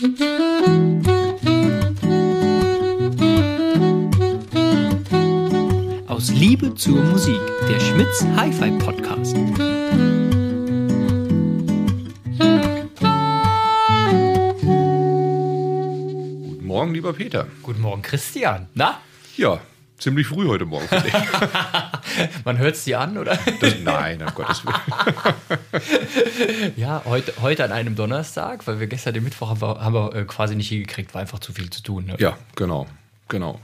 Aus Liebe zur Musik, der Schmitz Hi-Fi Podcast. Guten Morgen, lieber Peter. Guten Morgen, Christian. Na? Ja, ziemlich früh heute Morgen. Man hört es dir an, oder? Das, nein, um Gottes Willen. Ja, heute, heute an einem Donnerstag, weil wir gestern den Mittwoch haben wir, haben wir äh, quasi nicht hingekriegt, war einfach zu viel zu tun. Ne? Ja, genau, genau.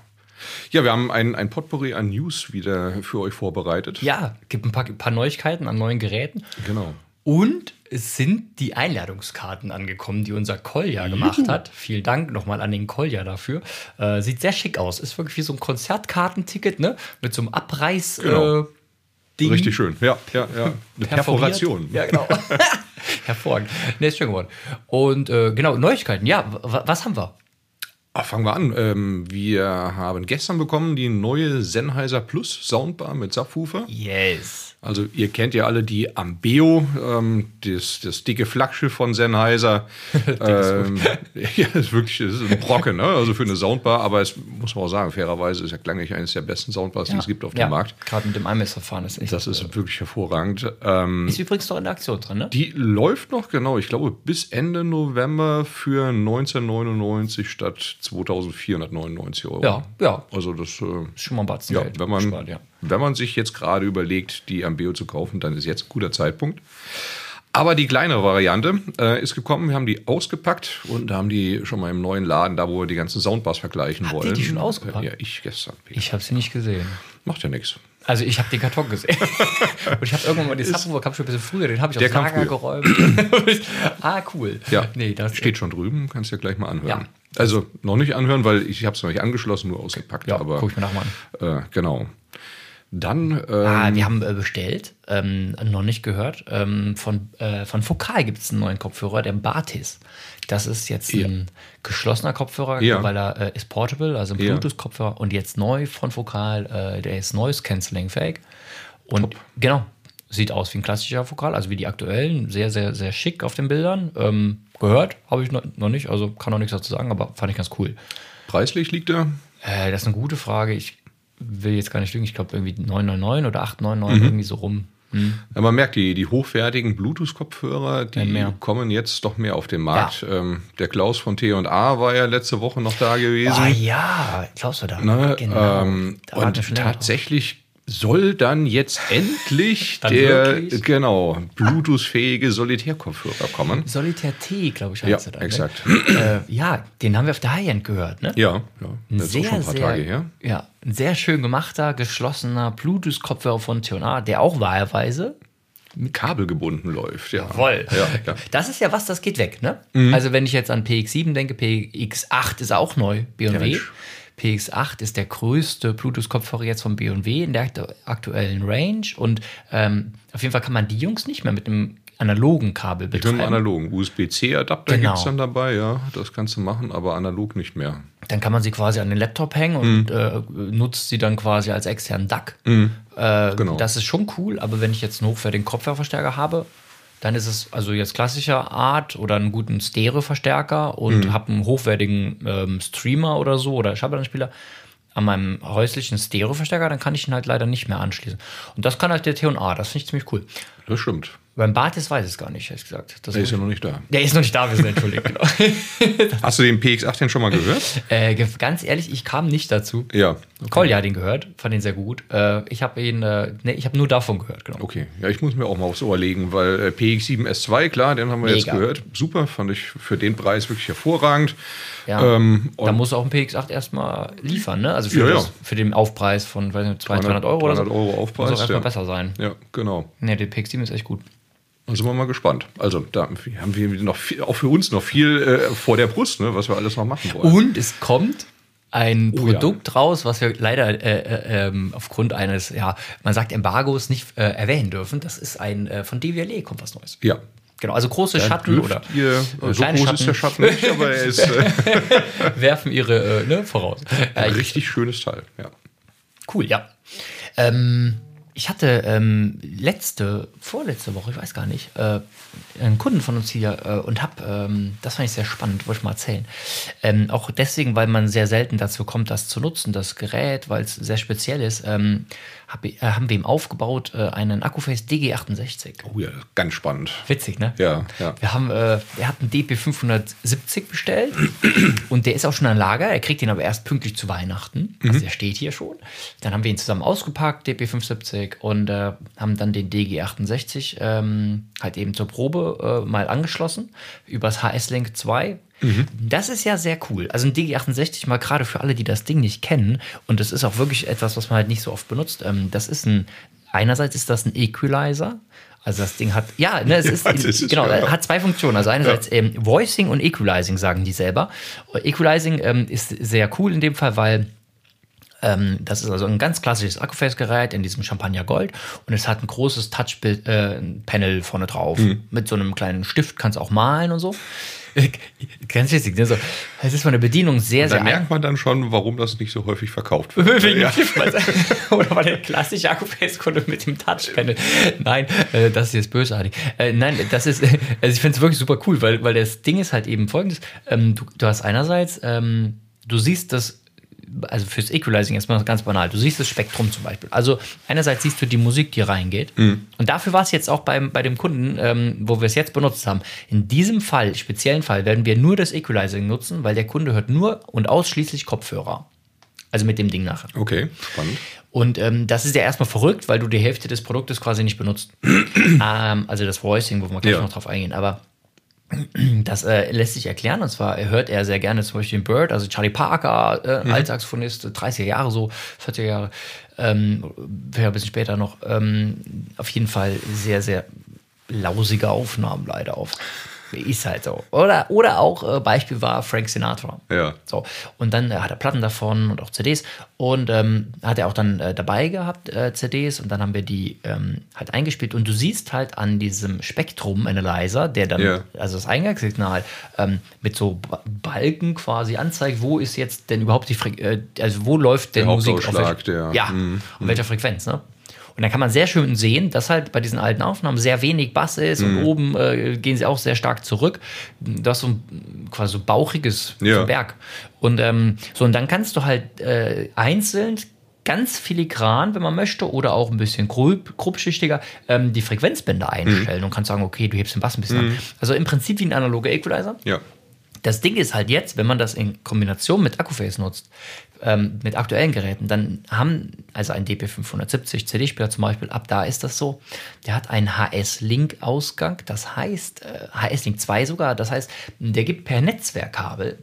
Ja, wir haben ein, ein Potpourri an News wieder für euch vorbereitet. Ja, gibt ein paar, paar Neuigkeiten an neuen Geräten. Genau. Und es sind die Einladungskarten angekommen, die unser Kolja gemacht hat. Vielen Dank nochmal an den Kolja dafür. Äh, sieht sehr schick aus. Ist wirklich wie so ein Konzertkartenticket, ne? Mit so einem Abreiß. Genau. Äh, Ding. Richtig schön. Ja, ja, ja. Eine. Perforation. Ja, genau. Hervorragend. Ne, ist schön geworden. Und äh, genau, Neuigkeiten. Ja, was haben wir? Ah, fangen wir an. Ähm, wir haben gestern bekommen die neue Sennheiser Plus Soundbar mit Subwoofer. Yes. Also ihr kennt ja alle die Ambeo, ähm, das, das dicke Flaggschiff von Sennheiser. ähm, ja, das ist wirklich das ist ein Brocken, ne? also für eine Soundbar, aber es muss man auch sagen, fairerweise ist ja klanglich eines der besten Soundbars, die es gibt auf dem ja, Markt. Gerade mit dem iMess-Verfahren ist echt. Das ist wirklich hervorragend. Ähm, ist übrigens noch in der Aktion drin, ne? die läuft noch, genau, ich glaube, bis Ende November für 1999 statt 2499 Euro. Ja, ja. Also das äh, Ist schon mal ein Batzen ja, Geld wenn man, gespart, ja. wenn man sich jetzt gerade überlegt, die Ambeo zu kaufen, dann ist jetzt ein guter Zeitpunkt. Aber die kleinere Variante äh, ist gekommen. Wir haben die ausgepackt und haben die schon mal im neuen Laden, da wo wir die ganzen Soundbars vergleichen Habt wollen. die schon ausgepackt? Äh, ja, ich gestern. Ich habe sie nicht gesehen. Macht ja nichts. Also ich habe den Karton gesehen. und ich habe irgendwann mal den Subwoofer kam schon ein bisschen früher, den habe ich kam Lager früher. geräumt. ah, cool. Ja, Nee, das steht schon drüben, kannst du ja gleich mal anhören. Ja. Also noch nicht anhören, weil ich habe es noch nicht angeschlossen, nur ausgepackt. Ja, aber guck ich mir nachher mal äh, genau. Dann ähm, Ah, wir haben äh, bestellt, ähm, noch nicht gehört. Ähm, von, äh, von Focal gibt es einen neuen Kopfhörer, der Batis. Das ist jetzt ein geschlossener Kopfhörer, Ja. weil er äh, ist portable, also ein Ja. Bluetooth-Kopfhörer. Und jetzt neu von Focal, äh, der ist Noise Cancelling fähig. Und genau, sieht aus wie ein klassischer Fokal, also wie die aktuellen. Sehr, sehr, sehr schick auf den Bildern. Ähm, gehört habe ich noch, noch nicht, also kann noch nichts dazu sagen, aber fand ich ganz cool. preislich liegt er. Äh, das ist eine gute Frage. Ich will jetzt gar nicht lügen. Ich glaube irgendwie 999 oder 899 irgendwie so rum. Hm. Ja, man merkt, die, die hochwertigen Bluetooth-Kopfhörer, die mehr. kommen jetzt doch mehr auf den Markt. Ähm, der Klaus von T&A war ja letzte Woche noch da gewesen. Ah ja, glaubst du da? Ne? Genau. Ähm, Da und tatsächlich soll dann jetzt endlich Dann der wirklich? genau Bluetooth-fähige Solitärkopfhörer kommen. Solitär T, glaube ich, Ja, heißt er dann. exakt. Ne? äh, ja, den haben wir auf der High-End gehört, ne? Ja, ja. Ein auch schon ein paar Tage her. Ja, ein sehr schön gemachter, geschlossener Bluetooth-Kopfhörer von T&A, der auch wahlweise Kabelgebunden läuft, ja. Voll. Ja, ja. Das ist ja was, das geht weg, ne? Mhm. Also wenn ich jetzt an PX7 denke, PX8 ist auch neu, Ja, B&W. Mensch. PX8 ist der größte Bluetooth-Kopfhörer jetzt von B&W in der aktu- aktuellen Range und ähm, auf jeden Fall kann man die Jungs nicht mehr mit einem analogen Kabel Mit einem betreiben. analogen USB-C-Adapter Genau. gibt es dann dabei, ja. Das kannst du machen, aber analog nicht mehr. Dann kann man sie quasi an den Laptop hängen und äh, nutzt sie dann quasi als externen DAC. Äh, Genau. Das ist schon cool, aber wenn ich jetzt einen hochwertigen Kopfhörerverstärker habe, dann ist es also jetzt klassischer Art oder einen guten Stereo-Verstärker und habe einen hochwertigen ähm, Streamer oder so oder Schallplattenspieler an meinem häuslichen Stereo-Verstärker, dann kann ich ihn halt leider nicht mehr anschließen. Und das kann halt der T&A, das finde ich ziemlich cool. Das stimmt. Beim Batis weiß ich es gar nicht, ehrlich gesagt. Das Der ist ja noch nicht da. der ist noch nicht da, wir sind entschuldigt, genau. Hast du den PX8 denn schon mal gehört? äh, ganz ehrlich, ich kam nicht dazu. ja. Kolja hat ihn gehört, fand ihn sehr gut. Äh, ich habe ihn, äh, nee, ich habe nur davon gehört, genau. Okay, ja, ich muss mir auch mal aufs Ohr legen, weil äh, PX7S2, klar, den haben wir jetzt Mega. gehört. Super, fand ich für den Preis wirklich hervorragend. Ja, Ähm, da muss auch ein PX8 erstmal liefern, ne? Also für, Ja, ja. Das, für den Aufpreis von weiß nicht, 200, 300 Euro oder so. 300 Euro Aufpreis, Muss auch erstmal ja. besser sein. ja, genau. Ne, der PX7 ist echt gut. Da sind wir mal gespannt. Also da haben wir noch viel, auch für uns noch viel äh, vor der Brust, ne, was wir alles noch machen wollen. Und es kommt ein Oh ja. Produkt raus, was wir leider äh, äh, ähm, aufgrund eines, ja, man sagt Embargos nicht äh, erwähnen dürfen. Das ist ein, äh, von DVLE kommt was Neues. ja. Genau, also große Da Schatten oder ihr, äh, so kleine groß ist der Schatten nicht, aber er ist äh, werfen ihre äh, ne, voraus. Ein richtig schönes Teil. Ja. Cool, ja. Ähm, ich hatte ähm, letzte, vorletzte Woche, ich weiß gar nicht, äh, einen Kunden von uns hier äh, und habe, ähm, das fand ich sehr spannend, wollte ich mal erzählen. Ähm, auch deswegen, weil man sehr selten dazu kommt, das zu nutzen, das Gerät, weil es sehr speziell ist, ähm, hab, äh, haben wir ihm aufgebaut äh, einen Akkuface DG68. Oh ja, ganz spannend. Witzig, ne? Ja, ja. Wir haben, äh, er hat einen DP570 bestellt und der ist auch schon an Lager. Er kriegt ihn aber erst pünktlich zu Weihnachten. Also der steht hier schon. Dann haben wir ihn zusammen ausgepackt, DP570, und äh, haben dann den DG68 ähm, halt eben zur Probe äh, mal angeschlossen übers HS-Link 2. Das ist ja sehr cool. Also ein DG68 mal gerade für alle, die das Ding nicht kennen. Und das ist auch wirklich etwas, was man halt nicht so oft benutzt. Ähm, das ist ein, einerseits ist das ein Equalizer. Also das Ding hat, ja, ne, es ist, das ist genau, ja. hat zwei Funktionen. Also einerseits ähm, Voicing und Equalizing sagen die selber. Equalizing ähm, ist sehr cool in dem Fall, weil ähm, das ist also ein ganz klassisches Akkuface-Gerät in diesem Champagner Gold und es hat ein großes Touch-Panel vorne drauf. Mhm. Mit so einem kleinen Stift kannst du auch malen und so. Ganz witzig, ne? so, es ist von der Bedienung sehr, Da sehr merkt man dann schon, warum das nicht so häufig verkauft wird. Wegen ja. Oder war der klassische Akkuface-Kunde mit dem Touchpanel? Nein, äh, das ist jetzt bösartig. Äh, nein, das ist, also ich finde es wirklich super cool, weil, weil das Ding ist halt eben folgendes. Ähm, du, du hast einerseits, ähm, du siehst das, also fürs Equalizing erstmal ganz banal, du siehst das Spektrum zum Beispiel. Also einerseits siehst du die Musik, die reingeht. Und dafür war es jetzt auch beim, bei dem Kunden, ähm, wo wir es jetzt benutzt haben. In diesem Fall, speziellen Fall, werden wir nur das Equalizing nutzen, weil der Kunde hört nur und ausschließlich Kopfhörer. Also mit dem Ding nachher. Okay, spannend. Und ähm, das ist ja erstmal verrückt, weil du die Hälfte des Produktes quasi nicht benutzt. ähm, also das Voicing, wo wir gleich Ja. noch drauf eingehen. Aber das äh, lässt sich erklären. Und zwar hört er sehr gerne zum Beispiel den Bird, also Charlie Parker, äh, Altsaxophonist, 30er Jahre so, 40er Jahre, ähm, vielleicht ein bisschen später noch. Ähm, auf jeden Fall sehr, sehr lausige Aufnahmen leider auf. Ist halt so. Oder, oder auch äh, Beispiel war Frank Sinatra. Ja. So. Und dann äh, hat er Platten davon und auch CDs. Und ähm, hat er auch dann äh, dabei gehabt, äh, CDs. Und dann haben wir die ähm, halt eingespielt. Und du siehst halt an diesem Spektrum-Analyzer, der dann, Ja. also das Eingangssignal, ähm, mit so Ba- Balken quasi anzeigt, wo ist jetzt denn überhaupt die Fre äh, also wo läuft denn Der Musik auf welcher, der- ja, Mhm. auf welcher Frequenz, ne? Und dann kann man sehr schön sehen, dass halt bei diesen alten Aufnahmen sehr wenig Bass ist Mhm. und oben äh, gehen sie auch sehr stark zurück. Das ist so ein quasi so bauchiges Ja. so Berg. Und ähm, so, und dann kannst du halt äh, einzeln ganz filigran, wenn man möchte, oder auch ein bisschen grub, grobschichtiger, ähm, die Frequenzbänder einstellen und kannst sagen, okay, du hebst den Bass ein bisschen an. Also im Prinzip wie ein analoger Equalizer. Ja. Das Ding ist halt jetzt, wenn man das in Kombination mit Akkuface nutzt, ähm, mit aktuellen Geräten, dann haben, also ein DP570 CD-Spieler zum Beispiel, ab da ist das so, der hat einen HS-Link-Ausgang, das heißt, äh, HS-Link 2 sogar, das heißt, der gibt per Netzwerkkabel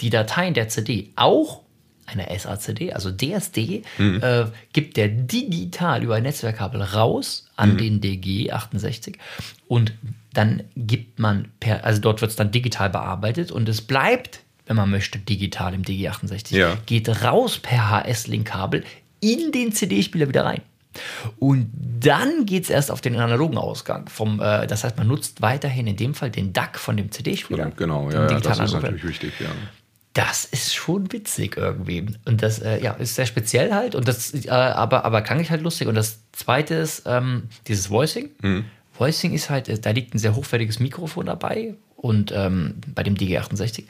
die Dateien der CD auch eine SACD, also DSD, äh, gibt der digital über ein Netzwerkkabel raus an den DG68 und dann gibt man per, also dort wird es dann digital bearbeitet und es bleibt, wenn man möchte, digital im DG68, Ja. geht raus per HS-Link-Kabel in den CD-Spieler wieder rein. Und dann geht es erst auf den analogen Ausgang. Vom, äh, das heißt, man nutzt weiterhin in dem Fall den DAC von dem CD-Spieler. Genau, den ja, ja das ist natürlich wichtig, ja. Das ist schon witzig irgendwie. Und das äh, ja, ist sehr speziell halt. Und das, äh, aber, aber klang ich halt lustig. Und das zweite ist ähm, dieses Voicing. Voicing ist halt, äh, da liegt ein sehr hochwertiges Mikrofon dabei. Und ähm, bei dem DG68.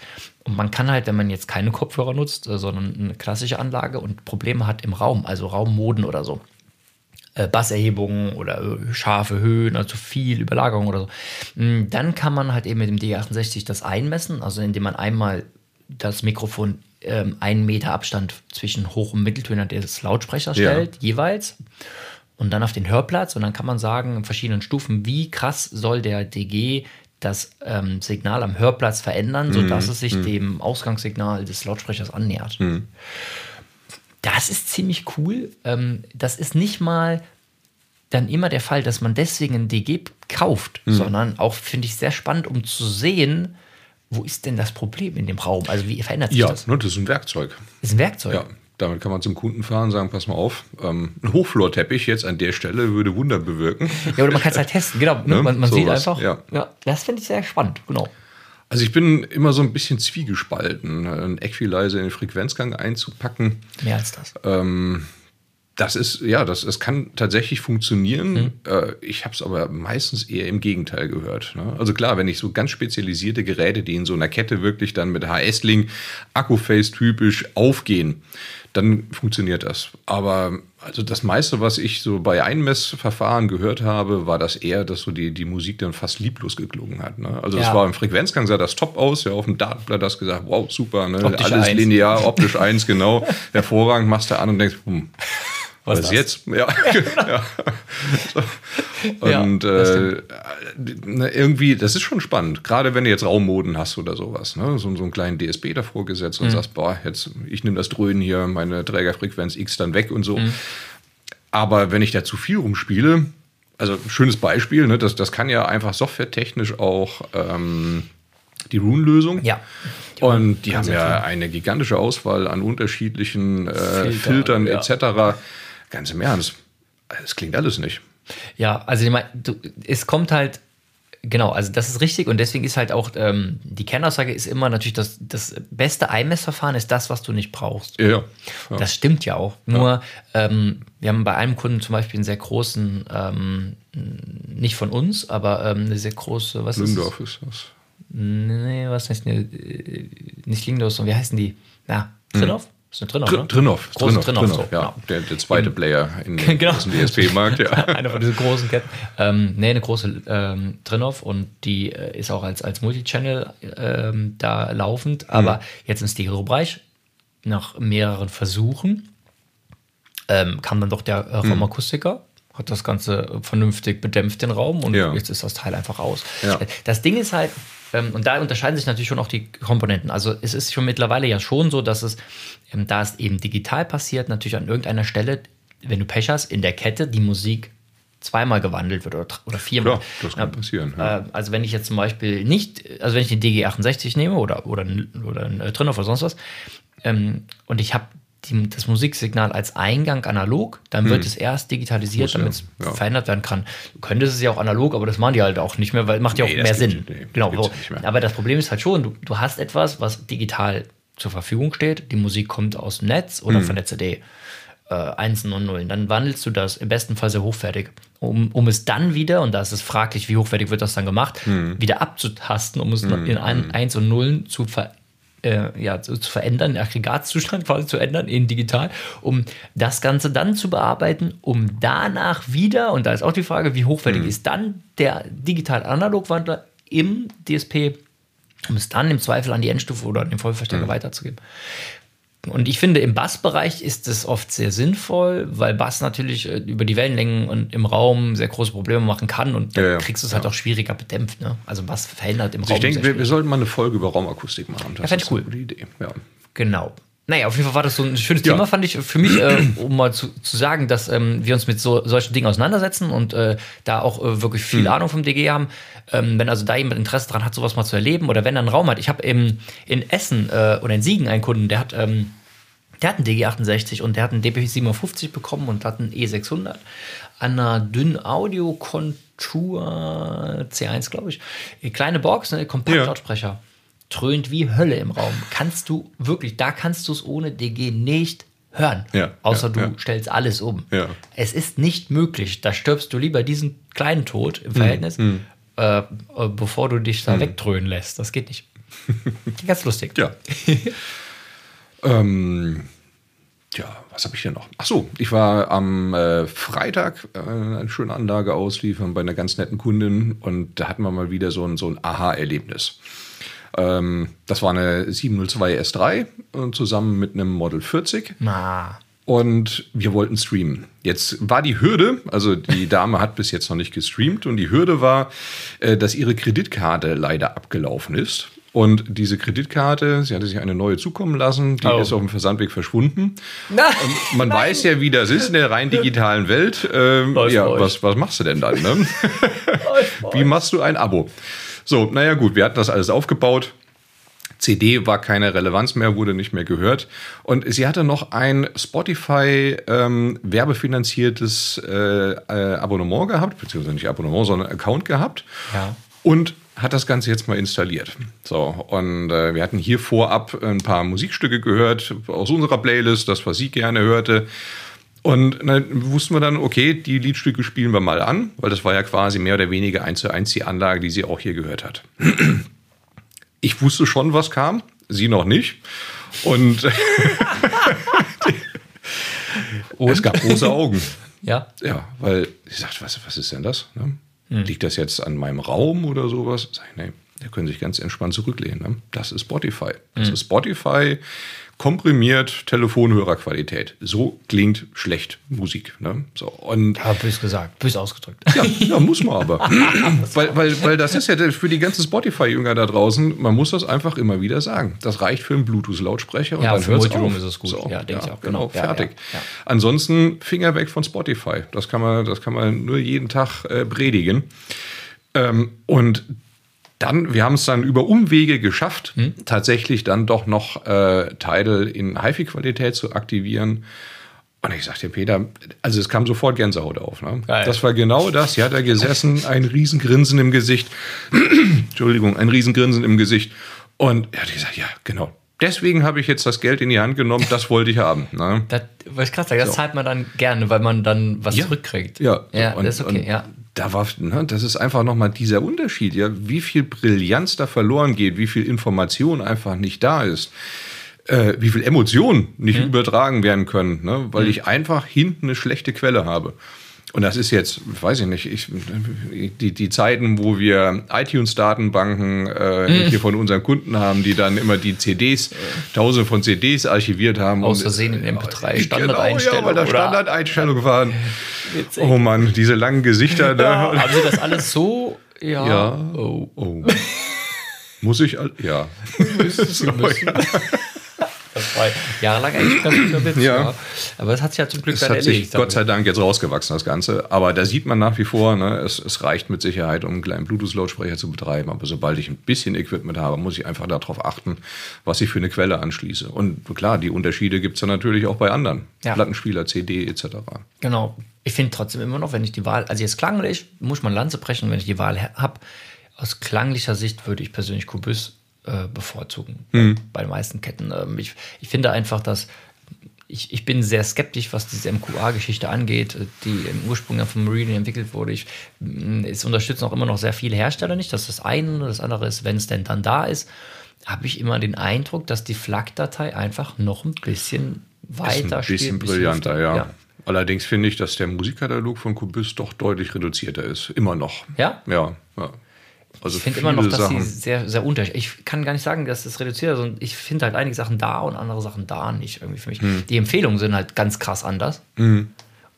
Und man kann halt, wenn man jetzt keine Kopfhörer nutzt, äh, sondern eine klassische Anlage und Probleme hat im Raum, also Raummoden oder so, äh, Basserhebungen oder äh, scharfe Höhen, also viel Überlagerung oder so. Mm, Dann kann man halt eben mit dem D68 das einmessen, also indem man einmal das Mikrofon ähm, einen Meter Abstand zwischen Hoch- und Mitteltöner des Lautsprechers Ja. stellt, jeweils. Und dann auf den Hörplatz und dann kann man sagen, in verschiedenen Stufen, wie krass soll der DG das ähm, Signal am Hörplatz verändern, sodass es sich dem Ausgangssignal des Lautsprechers annähert. Das ist ziemlich cool. Ähm, das ist nicht mal dann immer der Fall, dass man deswegen ein DG kauft, sondern auch finde ich sehr spannend, um zu sehen, wo ist denn das Problem in dem Raum? Also wie verändert sich Ja, das? ne, das ist ein Werkzeug. ist ein Werkzeug. Ja, damit kann man zum Kunden fahren und sagen, pass mal auf, ähm, ein Hochflorteppich jetzt an der Stelle würde Wunder bewirken. Ja, oder man kann es halt testen, genau. Ne? Man, man sieht Sowas, einfach. ja. das finde ich sehr spannend, genau. Also ich bin immer so ein bisschen zwiegespalten, einen Equalizer in den Frequenzgang einzupacken. Mehr als das. Ähm, das ist, ja, das, das kann tatsächlich funktionieren. Mhm. Äh, ich habe es aber meistens eher im Gegenteil gehört. Ne? Also klar, wenn ich so ganz spezialisierte Geräte, die in so einer Kette wirklich dann mit HS-Link, Akkuface typisch aufgehen, dann funktioniert das. Aber also das meiste, was ich so bei Einmessverfahren gehört habe, war das eher, dass so die, die Musik dann fast lieblos geklungen hat. Ne? Also es ja. war im Frequenzgang, sah das top aus. Ja, auf dem Datenblatt hast du gesagt, wow, super, ne? alles eins. linear, optisch eins, genau. Hervorragend, machst du an und denkst, hm, was, was jetzt? Ja, ja. Und ja, äh, irgendwie, das ist schon spannend. Gerade wenn du jetzt Raummoden hast oder sowas. Ne? So, so einen kleinen DSP davor gesetzt und mhm. sagst, boah, jetzt, ich nehme das Dröhnen hier, meine Trägerfrequenz X dann weg und so. Mhm. Aber wenn ich da zu viel rumspiele, also schönes Beispiel, ne? das, das kann ja einfach softwaretechnisch auch ähm, die Rune-Lösung. Ja. Und die haben ja eine gigantische Auswahl an unterschiedlichen äh, Filter, Filtern ja. etc. Ganz im Ernst, es klingt alles nicht. Ja, also ich meine, es kommt halt, genau, also das ist richtig und deswegen ist halt auch, ähm, die Kernaussage ist immer natürlich, dass das beste Einmessverfahren ist das, was du nicht brauchst. Ja. ja. Das stimmt ja auch. Nur, ja. Ähm, wir haben bei einem Kunden zum Beispiel einen sehr großen, ähm, nicht von uns, aber ähm, eine sehr große, was Lindorf ist, ist das. Nee, was heißt, nicht Lindorf, sondern wie heißen die? Na, Trinov? Hm. Ist eine Trinov, ne? Trinov. Trinov, Trinov, so, ja. Genau. Der, der, zweite Player in genau. dem DSP-Markt, ja. Einer von diesen großen Ketten. Ähm, nee, eine große ähm, Trinov und die äh, ist auch als, als Multichannel ähm, da laufend, aber mhm. jetzt im Stereo-Bereich nach mehreren Versuchen ähm, kam dann doch der äh, mhm. Raumakustiker, mhm. Hat das Ganze vernünftig bedämpft, den Raum, und ja. jetzt ist das Teil einfach aus. Ja. Das Ding ist halt, ähm, und da unterscheiden sich natürlich schon auch die Komponenten. Also es ist schon mittlerweile ja schon so, dass es, ähm, da es eben digital passiert, natürlich an irgendeiner Stelle, wenn du Pech hast, in der Kette die Musik zweimal gewandelt wird oder, oder viermal. Klar, das kann passieren. Ja. Äh, also wenn ich jetzt zum Beispiel nicht, also wenn ich den DG68 nehme oder, oder, oder einen äh, Trinov oder sonst was ähm, und ich habe die, das Musiksignal als Eingang analog, dann hm. wird es erst digitalisiert, damit es ja. verändert werden kann. Du könntest es ja auch analog, aber das machen die halt auch nicht mehr, weil es macht ja nee, auch mehr Sinn. Nee, genau. So. Aber das Problem ist halt schon, du, du hast etwas, was digital zur Verfügung steht. Die Musik kommt aus dem Netz oder hm. von der CD. Äh, Einsen und Nullen. Dann wandelst du das im besten Fall sehr hochwertig, um, um es dann wieder, und da ist es fraglich, wie hochwertig wird das dann gemacht, hm. wieder abzutasten, um es hm. in ein, hm. Eins und Nullen zu verändern äh, ja, zu, zu verändern, den Aggregatzustand quasi zu ändern in digital, um das Ganze dann zu bearbeiten, um danach wieder, und da ist auch die Frage, wie hochwertig mhm. ist dann der digital-analog-Wandler im DSP, um es dann im Zweifel an die Endstufe oder an den Vollverstärker mhm. weiterzugeben. Und ich finde, im Bassbereich ist es oft sehr sinnvoll, weil Bass natürlich äh, über die Wellenlängen und im Raum sehr große Probleme machen kann und dann ja, kriegst du es halt ja. auch schwieriger bedämpft. Ne? Also Bass verhindert im also Raum. Ich denke, wir, wir, sollten mal eine Folge über Raumakustik machen. Das ja, ist cool. eine gute Idee. Ja. Genau. Naja, auf jeden Fall war das so ein schönes ja. Thema, fand ich für mich, äh, um mal zu, zu sagen, dass ähm, wir uns mit so, solchen Dingen auseinandersetzen und äh, da auch äh, wirklich viel mhm. Ahnung vom DG haben. Ähm, wenn also da jemand Interesse dran hat, sowas mal zu erleben oder wenn er einen Raum hat. Ich habe in Essen äh, oder in Siegen einen Kunden, der hat ähm, der hat einen DG68 und der hat einen DP750 bekommen und hat einen E600 an einer dünnen Audio-Kontur C1, glaube ich. Eine kleine Box, ne, Kompaktlautsprecher. Ja. Trönt wie Hölle im Raum. Kannst du wirklich, da kannst du es ohne DG nicht hören. Ja, außer ja, du ja. stellst alles um. Es ist nicht möglich. Da stirbst du lieber diesen kleinen Tod im Verhältnis, mhm. äh, bevor du dich da mhm. wegtrönen lässt. Das geht nicht. Ganz lustig. Ja. Ähm, ja, was habe ich denn noch? Ach so, ich war am äh, Freitag äh, eine schöne Anlage ausliefern bei einer ganz netten Kundin und da hatten wir mal wieder so ein, so ein Aha-Erlebnis. Ähm, das war eine 702 S3 äh, zusammen mit einem Model 40. Na. Und wir wollten streamen. Jetzt war die Hürde, also die Dame hat bis jetzt noch nicht gestreamt und die Hürde war, äh, dass ihre Kreditkarte leider abgelaufen ist. Und diese Kreditkarte, sie hatte sich eine neue zukommen lassen, die oh. ist auf dem Versandweg verschwunden. Nein, man nein. weiß ja, wie das ist in der rein digitalen Welt. Ähm, ja, was, was machst du denn dann? Ne? wie machst du ein Abo? So, naja gut, wir hatten das alles aufgebaut. CD war keine Relevanz mehr, wurde nicht mehr gehört. Und sie hatte noch ein Spotify ähm, werbefinanziertes äh, äh, Abonnement gehabt, beziehungsweise nicht Abonnement, sondern Account gehabt. Ja. Und hat das Ganze jetzt mal installiert. So, und äh, wir hatten hier vorab ein paar Musikstücke gehört aus unserer Playlist, das, was sie gerne hörte. Und dann wussten wir dann, okay, die Liedstücke spielen wir mal an, weil das war ja quasi mehr oder weniger eins zu eins die Anlage, die sie auch hier gehört hat. Ich wusste schon, was kam, sie noch nicht. Und, Und? es gab große Augen. Ja. Ja, weil ich sagte, was, was ist denn das? Ne? Hm. Liegt das jetzt an meinem Raum oder sowas? Sag ich, nee, da können sich ganz entspannt zurücklehnen. Ne? Das ist Spotify. Das hm. ist Spotify komprimiert Telefonhörerqualität. So klingt schlecht Musik. Ne? So, und ja, bös gesagt, bös ausgedrückt. Ja, ja muss man aber. weil, weil, weil das ist ja für die ganzen Spotify-Jünger da draußen, man muss das einfach immer wieder sagen. Das reicht für einen Bluetooth-Lautsprecher und ja, dann für Multiroom ist es gut. So, ja, denke ja, ich auch. Genau, genau fertig. Ansonsten Finger weg von Spotify. Das kann man, das kann man nur jeden Tag äh, predigen. Ähm, und dann, wir haben es dann über Umwege geschafft, hm? tatsächlich dann doch noch äh, Tidal in HiFi-Qualität zu aktivieren. Und ich sagte, Peter, also es kam sofort Gänsehaut auf. Ne? Das war genau das. Hier hat er gesessen, ein Riesengrinsen im Gesicht. Entschuldigung, ein Riesengrinsen im Gesicht. Und er hat gesagt, ja, genau. Deswegen habe ich jetzt das Geld in die Hand genommen, das wollte ich haben. Ne? Das, was ich gerade sagen, das so. zahlt man dann gerne, weil man dann was ja. zurückkriegt. Ja, ja und, das ist okay, ja da war, ne, das ist einfach nochmal dieser Unterschied, ja, wie viel Brillanz da verloren geht, wie viel Information einfach nicht da ist, äh, wie viel Emotionen nicht mhm. übertragen werden können, ne, weil mhm. ich einfach hinten eine schlechte Quelle habe. Und das ist jetzt, weiß ich nicht, ich, die, die Zeiten, wo wir iTunes-Datenbanken äh, mhm. hier von unseren Kunden haben, die dann immer die CDs, tausende von CDs archiviert haben. Aus Versehen in MP3 Standardeinstellung. Genau, ja, weil da Standardeinstellung waren. Oh Mann, diese langen Gesichter. Ja, haben Sie das alles so? Ja. ja. Oh. oh. Muss ich? Ja. Müssen, müssen. Das war jahrelang eigentlich ganz guter Witz. Ja. Aber es hat sich ja zum Glück es dann hat erledigt. Sich Gott sei Dank jetzt rausgewachsen, das Ganze. Aber da sieht man nach wie vor, ne, es, es reicht mit Sicherheit, um einen kleinen Bluetooth-Lautsprecher zu betreiben. Aber sobald ich ein bisschen Equipment habe, muss ich einfach darauf achten, was ich für eine Quelle anschließe. Und klar, die Unterschiede gibt es dann natürlich auch bei anderen. Ja. Plattenspieler, CD etc. Genau. Ich finde trotzdem immer noch, wenn ich die Wahl, also jetzt klanglich, muss man Lanze brechen, wenn ich die Wahl habe. Aus klanglicher Sicht würde ich persönlich Kubus äh, bevorzugen mhm. bei den meisten Ketten. Ähm, ich, ich finde einfach, dass ich, ich bin sehr skeptisch, was diese MQA-Geschichte angeht, die im Ursprung von Meridian entwickelt wurde. Ich, es unterstützen auch immer noch sehr viele Hersteller nicht. Das ist das eine. Das andere ist, wenn es denn dann da ist, habe ich immer den Eindruck, dass die FLAC-Datei einfach noch ein bisschen weiter ist ein bisschen brillanter, ja. ja. Allerdings finde ich, dass der Musikkatalog von Kubus doch deutlich reduzierter ist. Immer noch. Ja? Ja. ja. Also ich finde immer noch, dass Sachen. sie sehr, sehr unterschiedlich. Ich kann gar nicht sagen, dass es reduziert ist. Und ich finde halt einige Sachen da und andere Sachen da nicht irgendwie für mich. Hm. Die Empfehlungen sind halt ganz krass anders. Hm.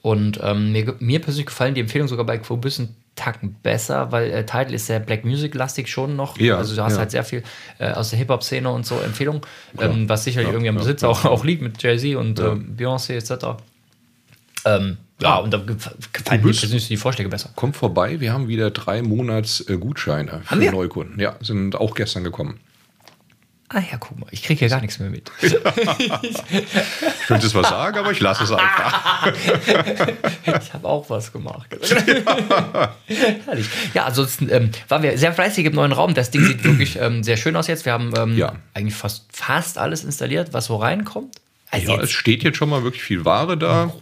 Und ähm, mir, mir persönlich gefallen die Empfehlungen sogar bei Quobus ein Tacken besser, weil äh, Title ist sehr Black Music-lastig schon noch. Ja, also du hast ja. halt sehr viel äh, aus der Hip-Hop-Szene und so Empfehlungen, ähm, was sicherlich ja, irgendwie am Besitz auch, auch liegt mit Jay-Z und äh, Beyoncé etc. Ähm, ja, und da gefallen mir persönlich die Vorschläge besser. Kommt vorbei, wir haben wieder drei Monats äh, Gutscheine für wir? Neukunden. Ja, sind auch gestern gekommen. Ah ja, guck mal, ich kriege hier gar nichts mehr mit. ich könnte es was sagen, aber ich lasse es einfach. ich habe auch was gemacht. Herrlich. Ja, ansonsten ähm, waren wir sehr fleißig im neuen Raum. Das Ding sieht wirklich ähm, sehr schön aus jetzt. Wir haben ähm, ja. eigentlich fast, fast alles installiert, was so reinkommt. Also ja, es steht jetzt schon mal wirklich viel Ware da.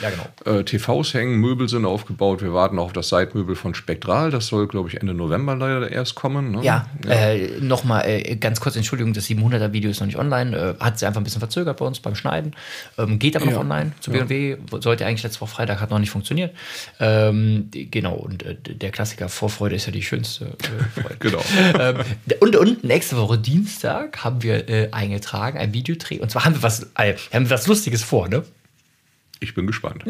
Ja, genau. Äh, TVs hängen, Möbel sind aufgebaut. Wir warten auf das Seitmöbel von Spektral. Das soll, glaube ich, Ende November leider erst kommen. Ne? Ja, ja. Äh, nochmal äh, ganz kurz Entschuldigung, das 700er-Video ist noch nicht online. Äh, hat sich einfach ein bisschen verzögert bei uns beim Schneiden. Ähm, geht aber noch ja. online zu BMW. Sollte eigentlich letzte Woche Freitag, hat noch nicht funktioniert. Ähm, genau, und äh, der Klassiker Vorfreude ist ja die schönste äh, Freude. genau. ähm, und, und nächste Woche Dienstag haben wir eingetragen, ein Videodreh. Und zwar haben wir was wir haben was Lustiges vor, ne? Ich bin gespannt.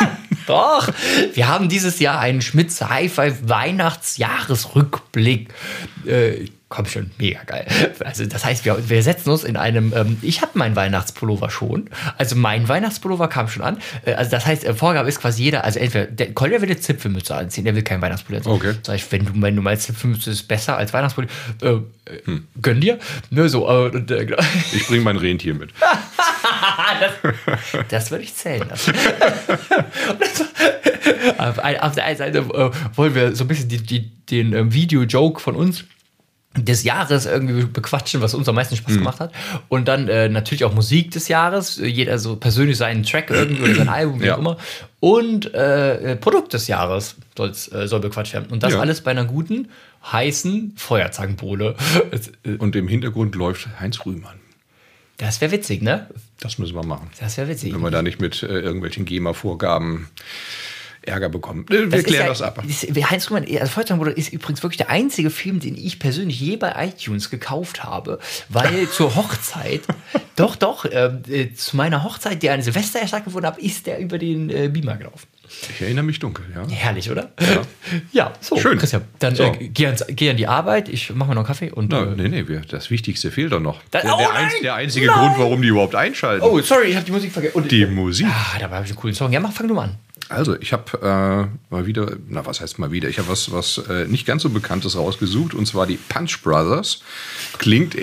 Doch, wir haben dieses Jahr einen Schmitz Hi-Fi Weihnachtsjahresrückblick. Äh, komm schon, mega geil. Also das heißt, wir, wir setzen uns in einem, ähm, ich habe meinen Weihnachtspullover schon, also mein Weihnachtspullover kam schon an. Äh, also das heißt, äh, Vorgabe ist quasi jeder, also entweder, der Collier will eine Zipfelmütze anziehen, der will keinen Weihnachtspullover. Okay. Sag ich, wenn du, wenn du meinst, Zipfelmütze ist besser als Weihnachtspullover, äh, hm. gönn dir. Ne, so, äh, äh, ich bringe mein Rentier mit. das, das würde ich zählen lassen. auf, auf, der einen Seite äh, wollen wir so ein bisschen die, die, den ähm, Video-Joke von uns des Jahres irgendwie bequatschen, was uns am meisten Spaß gemacht hat. Und dann äh, natürlich auch Musik des Jahres, jeder so persönlich seinen Track irgendwie oder sein Album, wie Ja. auch immer. Und äh, äh, Produkt des Jahres äh, soll bequatscht werden. Und das Ja. alles bei einer guten, heißen Feuerzangenbowle. Äh, Und im Hintergrund läuft Heinz Rühmann. das wäre witzig, ne? Das müssen wir machen. Das wäre witzig. Wenn wir da nicht mit äh, irgendwelchen GEMA-Vorgaben Ärger bekommen. Wir ist klären ja- das ab. Ist, Heinz Rühmann, also Feuerzangenbowle ist übrigens wirklich der einzige Film, den ich persönlich je bei iTunes gekauft habe, weil zur Hochzeit, doch, doch, äh, äh, zu meiner Hochzeit, die an Silvester ja stattgefunden hat, ist der über den äh, Beamer gelaufen. Ich erinnere mich dunkel, ja. Herrlich, oder? Ja, so, Schön. Christian, dann So. äh, geh, ans, geh an die Arbeit, ich mache mir noch einen Kaffee und. Na, äh, nee, nee, wir, das Wichtigste fehlt doch noch. Da- der, oh der, nein! einz- der einzige Nein! Grund, warum die überhaupt einschalten. oh, sorry, ich habe die Musik vergessen. Und- Die Musik. Ah, da habe ich einen coolen Song. Ja, mach, fang du mal an. Also, ich habe äh, mal wieder, na, was heißt mal wieder? Ich habe was, was äh, nicht ganz so Bekanntes rausgesucht und zwar die Punch Brothers. Klingt,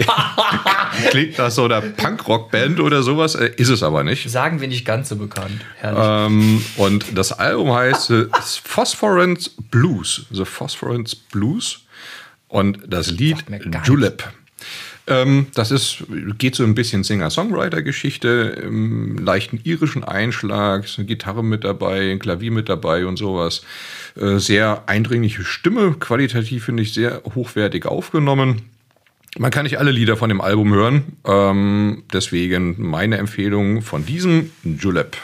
klingt nach so einer Punkrock-Band oder sowas, äh, ist es aber nicht. Sagen wir nicht ganz so bekannt. Herrlich. Ähm, und das Album heißt Phosphorance Blues. The Phosphorance Blues. Und das Lied Julep. Ähm, das ist, geht so ein bisschen Singer-Songwriter-Geschichte, im leichten irischen Einschlag, ist eine Gitarre mit dabei, ein Klavier mit dabei und sowas. Äh, sehr eindringliche Stimme, qualitativ finde ich sehr hochwertig aufgenommen. Man kann nicht alle Lieder von dem Album hören, ähm, deswegen meine Empfehlung von diesem Julep.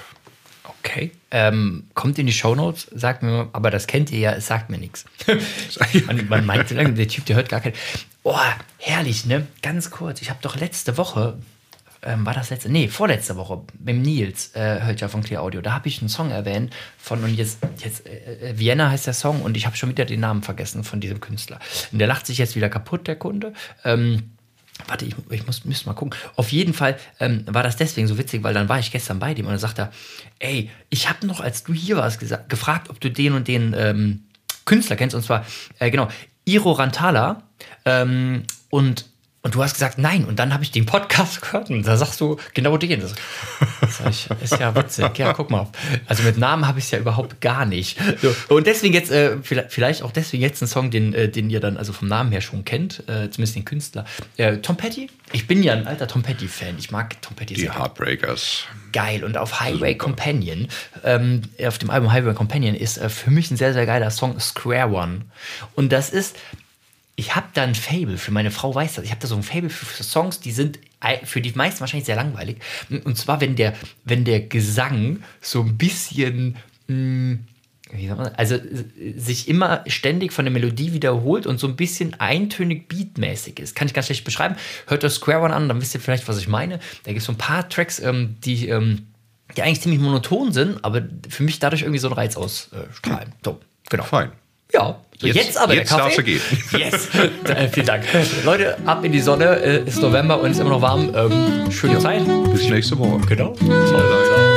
Okay. Ähm, kommt in die Shownotes, sagt mir, aber das kennt ihr ja, es sagt mir nichts. man, man meint, der Typ, der hört gar kein. Oh, herrlich, ne? Ganz kurz. Ich habe doch letzte Woche, ähm, war das letzte? Nee, vorletzte Woche, mit Nils, äh, hört ja von Clear Audio, da habe ich einen Song erwähnt von, und jetzt, jetzt äh, äh, Vienna heißt der Song und ich habe schon wieder den Namen vergessen von diesem Künstler. Und der lacht sich jetzt wieder kaputt, der Kunde. Ähm, Warte, ich, ich muss, müsste mal gucken. Auf jeden Fall ähm, war das deswegen so witzig, weil dann war ich gestern bei dem und dann sagt er, ey, ich habe noch, als du hier warst, gesagt, gefragt, ob du den und den ähm, Künstler kennst, und zwar, äh, genau, Iro Rantala. Ähm, und, und du hast gesagt, nein. Und dann habe ich den Podcast gehört und da sagst du genau den. Das, ich, ist ja witzig. Ja, guck mal. Also mit Namen habe ich es ja überhaupt gar nicht. So, und deswegen jetzt, äh, vielleicht, vielleicht auch deswegen jetzt ein Song, den, äh, den ihr dann also vom Namen her schon kennt, äh, zumindest den Künstler. Äh, Tom Petty. Ich bin ja ein alter Tom Petty-Fan. Ich mag Tom Petty Die sehr. Heartbreakers. Geil. Und auf Highway Companion, ähm, auf dem Album Highway Companion ist äh, für mich ein sehr, sehr geiler Song Square One. Und das ist, ich habe da ein Fable für meine Frau weiß das. Ich habe da so ein Fable für, für Songs, die sind für die meisten wahrscheinlich sehr langweilig. Und zwar, wenn der, wenn der Gesang so ein bisschen. Mh, man, also sich immer ständig von der Melodie wiederholt und so ein bisschen eintönig beatmäßig ist. Kann ich ganz schlecht beschreiben. Hört das Square One an, dann wisst ihr vielleicht, was ich meine. Da gibt es so ein paar Tracks, ähm, die, ähm, die eigentlich ziemlich monoton sind, aber für mich dadurch irgendwie so einen Reiz ausstrahlen. So, genau. Fein. Ja, so Jetzt- jetzt, aber jetzt der Kaffee. gehen. Yes, äh, vielen Dank. Leute, ab in die Sonne, äh, ist November und ist immer noch warm. Ähm, schöne Zeit. Bis nächste Woche. Genau. Ciao, ciao.